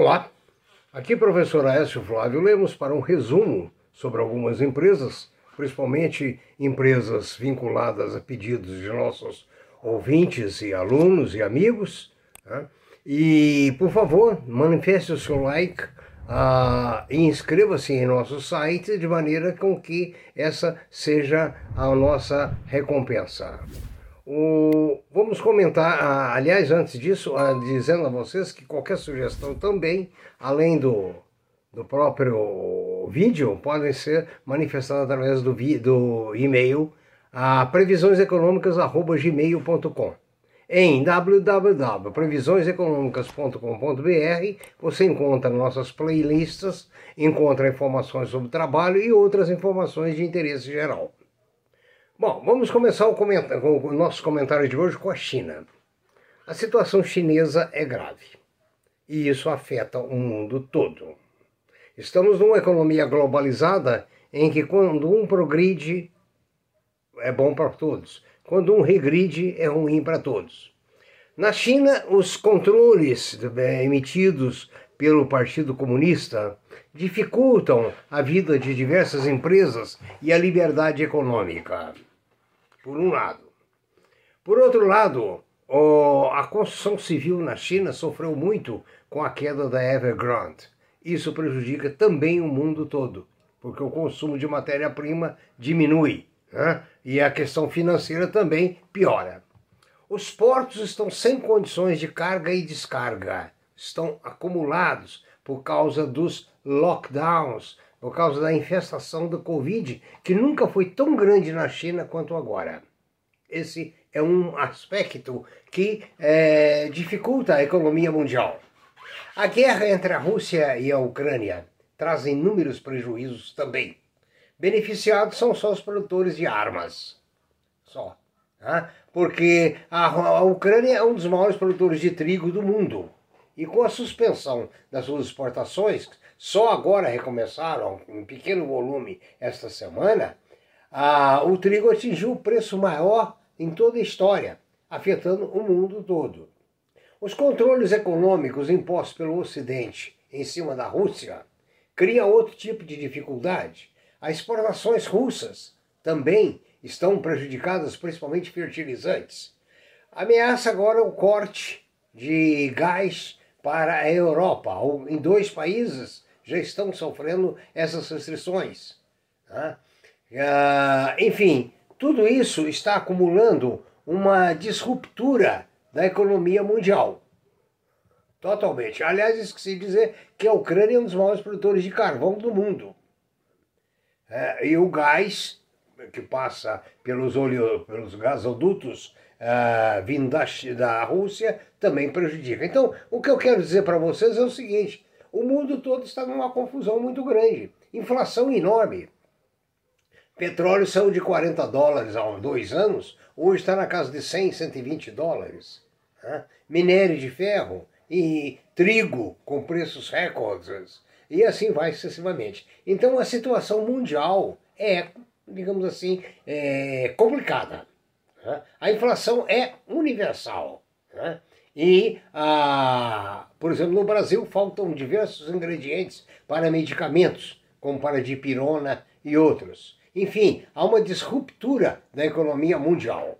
Olá, aqui professor Aécio Flávio Lemos para um resumo sobre algumas empresas, principalmente empresas vinculadas a pedidos de nossos ouvintes e alunos e amigos. Né? E, por favor, manifeste o seu like uh, e inscreva-se em nosso site de maneira com que essa seja a nossa recompensa. O, vamos comentar, aliás, antes disso, dizendo a vocês que qualquer sugestão também, além do, do próprio vídeo, podem ser manifestadas através do, do e-mail a previsioneseconômicas.gmail.com em www.previsioneseconômicas.com.br você encontra nossas playlists, encontra informações sobre trabalho e outras informações de interesse geral. Bom, vamos começar o, o nosso comentário de hoje com a China. A situação chinesa é grave e isso afeta o mundo todo. Estamos numa economia globalizada em que quando um progride é bom para todos, quando um regride é ruim para todos. Na China, os controles é, emitidos pelo Partido Comunista dificultam a vida de diversas empresas e a liberdade econômica por um lado. Por outro lado, a construção civil na China sofreu muito com a queda da Evergrande. Isso prejudica também o mundo todo, porque o consumo de matéria-prima diminui né? e a questão financeira também piora. Os portos estão sem condições de carga e descarga, estão acumulados por causa dos lockdowns, por causa da infestação do Covid, que nunca foi tão grande na China quanto agora. Esse é um aspecto que é, dificulta a economia mundial. A guerra entre a Rússia e a Ucrânia traz inúmeros prejuízos também. Beneficiados são só os produtores de armas. Só. Né? Porque a, a Ucrânia é um dos maiores produtores de trigo do mundo. E com a suspensão das suas exportações, só agora recomeçaram em pequeno volume esta semana, ah, o trigo atingiu o preço maior em toda a história, afetando o mundo todo. Os controles econômicos impostos pelo Ocidente em cima da Rússia criam outro tipo de dificuldade. As exportações russas também estão prejudicadas, principalmente fertilizantes. Ameaça agora o corte de gás para a Europa. Em dois países já estão sofrendo essas restrições. Tá? Ah, enfim, tudo isso está acumulando uma disruptura da economia mundial. Totalmente. Aliás, esqueci de dizer que a Ucrânia é um dos maiores produtores de carvão do mundo. É, e o gás que passa pelos, olho, pelos gasodutos uh, vindo da, da Rússia também prejudica. Então, o que eu quero dizer para vocês é o seguinte: o mundo todo está numa confusão muito grande, inflação enorme. Petróleo saiu de 40 dólares há dois anos, hoje está na casa de 100, 120 dólares. Né? Minério de ferro e trigo com preços recordes. E assim vai sucessivamente. Então a situação mundial é, digamos assim, é complicada. A inflação é universal. Né? E, ah, por exemplo, no Brasil faltam diversos ingredientes para medicamentos, como para dipirona e outros. Enfim, há uma disruptura da economia mundial.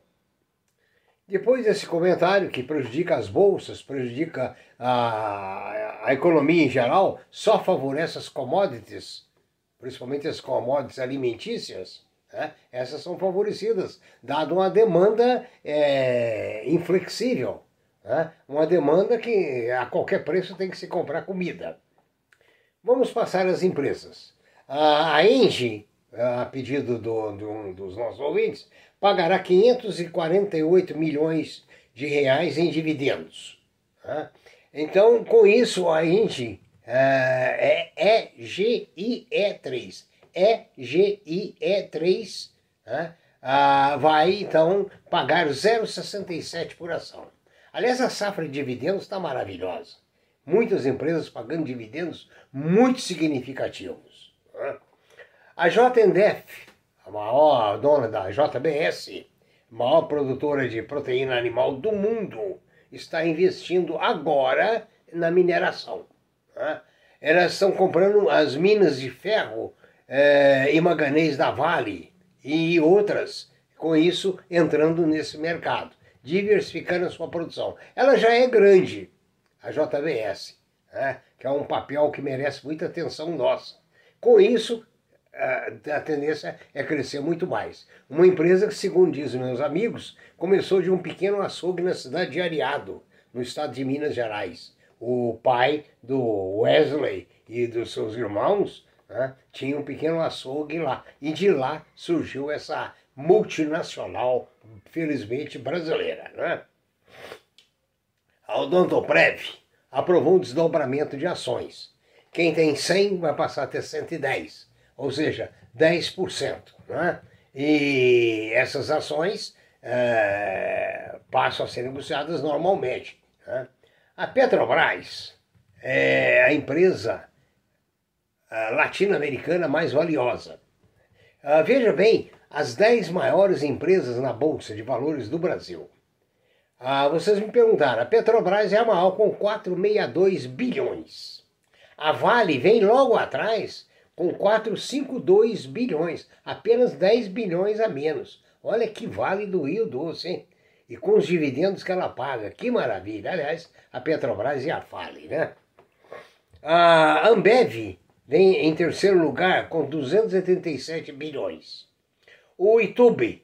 Depois desse comentário que prejudica as bolsas, prejudica a, a economia em geral, só favorece as commodities, principalmente as commodities alimentícias, né? essas são favorecidas, dado uma demanda é, inflexível, né? uma demanda que a qualquer preço tem que se comprar comida. Vamos passar às empresas. A Engie a pedido do, do, dos nossos ouvintes, pagará 548 milhões de reais em dividendos. Tá? Então, com isso, a Indy é, é EGIE3. EGIE3 tá? ah, vai, então, pagar 0,67 por ação. Aliás, a safra de dividendos está maravilhosa. Muitas empresas pagando dividendos muito significativos. Tá? A JNDF, a maior dona da JBS, maior produtora de proteína animal do mundo, está investindo agora na mineração. Né? Elas estão comprando as minas de ferro é, e manganês da Vale e outras, com isso entrando nesse mercado, diversificando a sua produção. Ela já é grande, a JBS, né? que é um papel que merece muita atenção nossa. Com isso, a tendência é crescer muito mais. Uma empresa que, segundo dizem meus amigos, começou de um pequeno açougue na cidade de Ariado, no estado de Minas Gerais. O pai do Wesley e dos seus irmãos né, tinha um pequeno açougue lá. E de lá surgiu essa multinacional, felizmente brasileira. Né? A Odontoprev aprovou um desdobramento de ações. Quem tem 100 vai passar a ter 110 ou seja, 10%. Né? E essas ações é, passam a ser negociadas normalmente. Né? A Petrobras é a empresa é, latino-americana mais valiosa. Uh, veja bem, as 10 maiores empresas na Bolsa de Valores do Brasil. Uh, vocês me perguntaram, a Petrobras é a maior com 462 bilhões. A Vale vem logo atrás com 452 bilhões, apenas 10 bilhões a menos. Olha que vale do Rio Doce, hein? E com os dividendos que ela paga, que maravilha. Aliás, a Petrobras e a Fale, né? A Ambev vem em terceiro lugar com 287 bilhões. O Itube,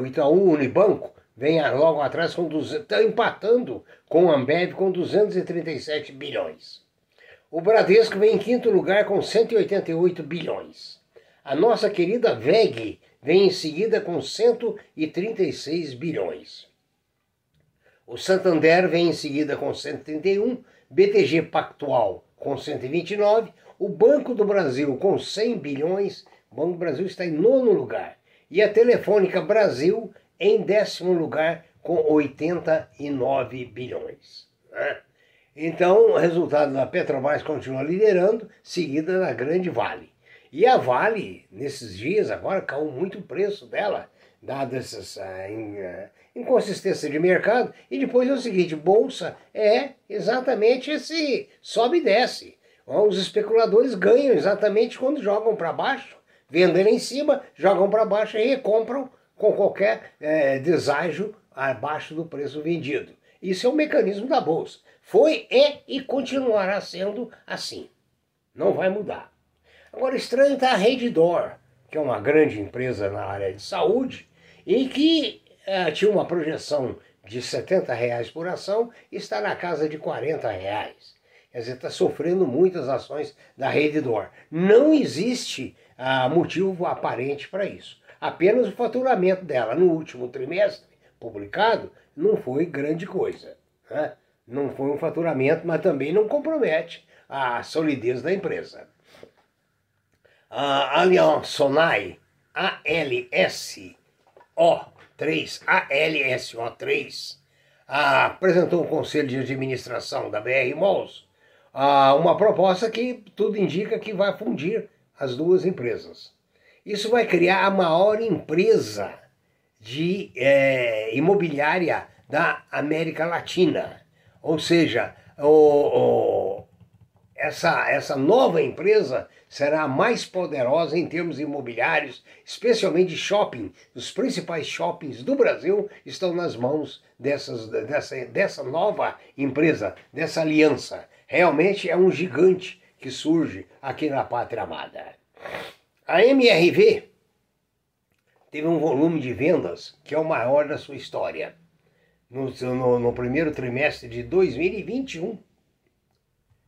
o Itaú Unibanco, vem logo atrás com 200, está empatando com a Ambev com 237 bilhões. O Bradesco vem em quinto lugar com 188 bilhões. A nossa querida VEG vem em seguida com 136 bilhões. O Santander vem em seguida com 131, BTG Pactual com 129, o Banco do Brasil com 100 bilhões, o Banco do Brasil está em nono lugar, e a Telefônica Brasil em décimo lugar com 89 bilhões. Né? Então, o resultado da Petrobras continua liderando, seguida da Grande Vale. E a Vale, nesses dias agora, caiu muito o preço dela, dada essa uh, inconsistência de mercado. E depois é o seguinte, bolsa é exatamente esse sobe e desce. Os especuladores ganham exatamente quando jogam para baixo, vendem em cima, jogam para baixo e recompram com qualquer é, deságio abaixo do preço vendido. Isso é o mecanismo da bolsa. Foi, é e continuará sendo assim. Não vai mudar. Agora, estranho está a Reddor, que é uma grande empresa na área de saúde e que é, tinha uma projeção de 70 reais por ação está na casa de 40 reais. Quer dizer, está sofrendo muitas ações da Reddor. Não existe ah, motivo aparente para isso. Apenas o faturamento dela no último trimestre publicado não foi grande coisa. Né? Não foi um faturamento, mas também não compromete a solidez da empresa. A Allianz Sonai ALSO3, ALSO3, apresentou um conselho de administração da BR Malls uma proposta que tudo indica que vai fundir as duas empresas. Isso vai criar a maior empresa de é, imobiliária da América Latina. Ou seja, o, o, essa, essa nova empresa será a mais poderosa em termos imobiliários, especialmente shopping. Os principais shoppings do Brasil estão nas mãos dessas, dessa, dessa nova empresa, dessa aliança. Realmente é um gigante que surge aqui na Pátria Amada. A MRV teve um volume de vendas que é o maior da sua história no, no, no primeiro trimestre de 2021.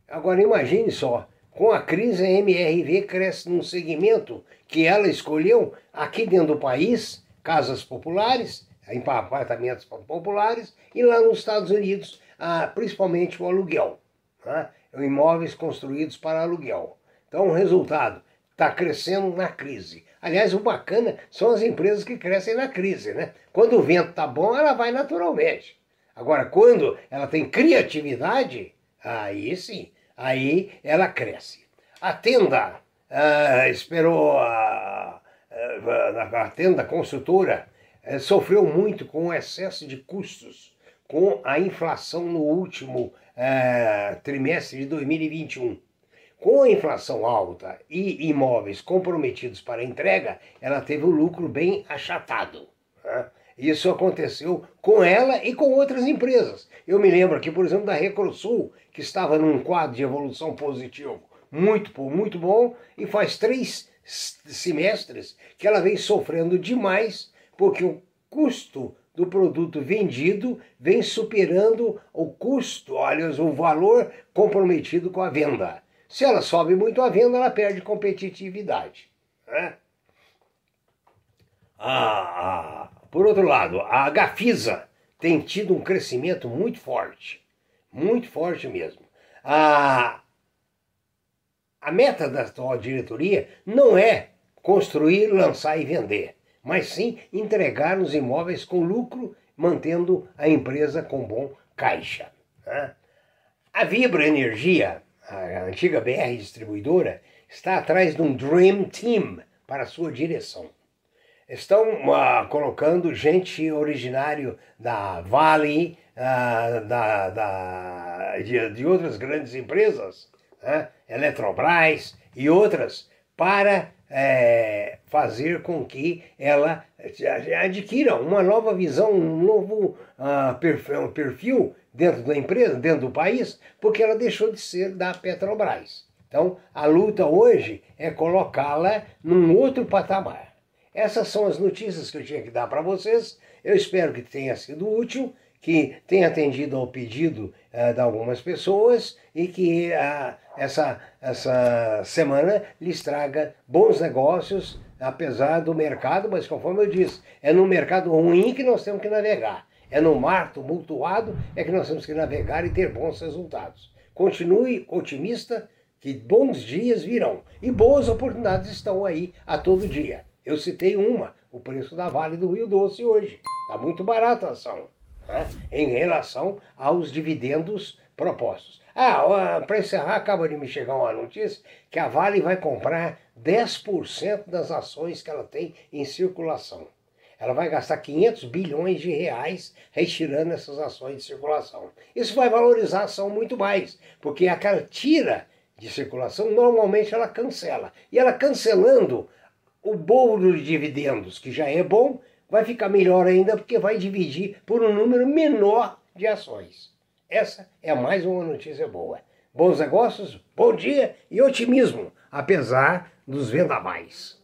Agora imagine só, com a crise a MRV cresce num segmento que ela escolheu aqui dentro do país, casas populares, apartamentos populares, e lá nos Estados Unidos, ah, principalmente o aluguel, né? Imóveis construídos para aluguel. Então o resultado está crescendo na crise. Aliás, o bacana são as empresas que crescem na crise, né? Quando o vento tá bom, ela vai naturalmente. Agora, quando ela tem criatividade, aí sim, aí ela cresce. A tenda uh, esperou, a, a, a tenda consultora uh, sofreu muito com o excesso de custos com a inflação no último uh, trimestre de 2021. Com a inflação alta e imóveis comprometidos para entrega, ela teve um lucro bem achatado. Né? Isso aconteceu com ela e com outras empresas. Eu me lembro aqui, por exemplo, da Recrosul, que estava num quadro de evolução positivo muito, muito bom, e faz três semestres que ela vem sofrendo demais, porque o custo do produto vendido vem superando o custo, olha, o valor comprometido com a venda. Se ela sobe muito a venda, ela perde competitividade. Né? Ah, por outro lado, a Gafisa tem tido um crescimento muito forte, muito forte mesmo. A, a meta da atual diretoria não é construir, lançar e vender, mas sim entregar os imóveis com lucro, mantendo a empresa com bom caixa. Né? A Vibra Energia, a antiga BR distribuidora, está atrás de um Dream Team para sua direção estão uh, colocando gente originário da Vale, uh, da, da, de, de, outras grandes empresas, né? Eletrobras e outras, para é, fazer com que ela adquira uma nova visão, um novo uh, perfil, um perfil dentro da empresa, dentro do país, porque ela deixou de ser da Petrobras. Então, a luta hoje é colocá-la num outro patamar. Essas são as notícias que eu tinha que dar para vocês. Eu espero que tenha sido útil, que tenha atendido ao pedido uh, de algumas pessoas e que uh, essa, essa semana lhes traga bons negócios, apesar do mercado, mas conforme eu disse, é no mercado ruim que nós temos que navegar. É no mar tumultuado é que nós temos que navegar e ter bons resultados. Continue otimista, que bons dias virão e boas oportunidades estão aí a todo dia. Eu citei uma, o preço da Vale do Rio Doce hoje. Está muito barato a ação, né? em relação aos dividendos propostos. Ah, para encerrar, acaba de me chegar uma notícia que a Vale vai comprar 10% das ações que ela tem em circulação. Ela vai gastar 500 bilhões de reais retirando essas ações de circulação. Isso vai valorizar a ação muito mais, porque aquela tira de circulação, normalmente ela cancela. E ela cancelando, o bolo de dividendos, que já é bom, vai ficar melhor ainda porque vai dividir por um número menor de ações. Essa é mais uma notícia boa. Bons negócios, bom dia e otimismo, apesar dos vendavais.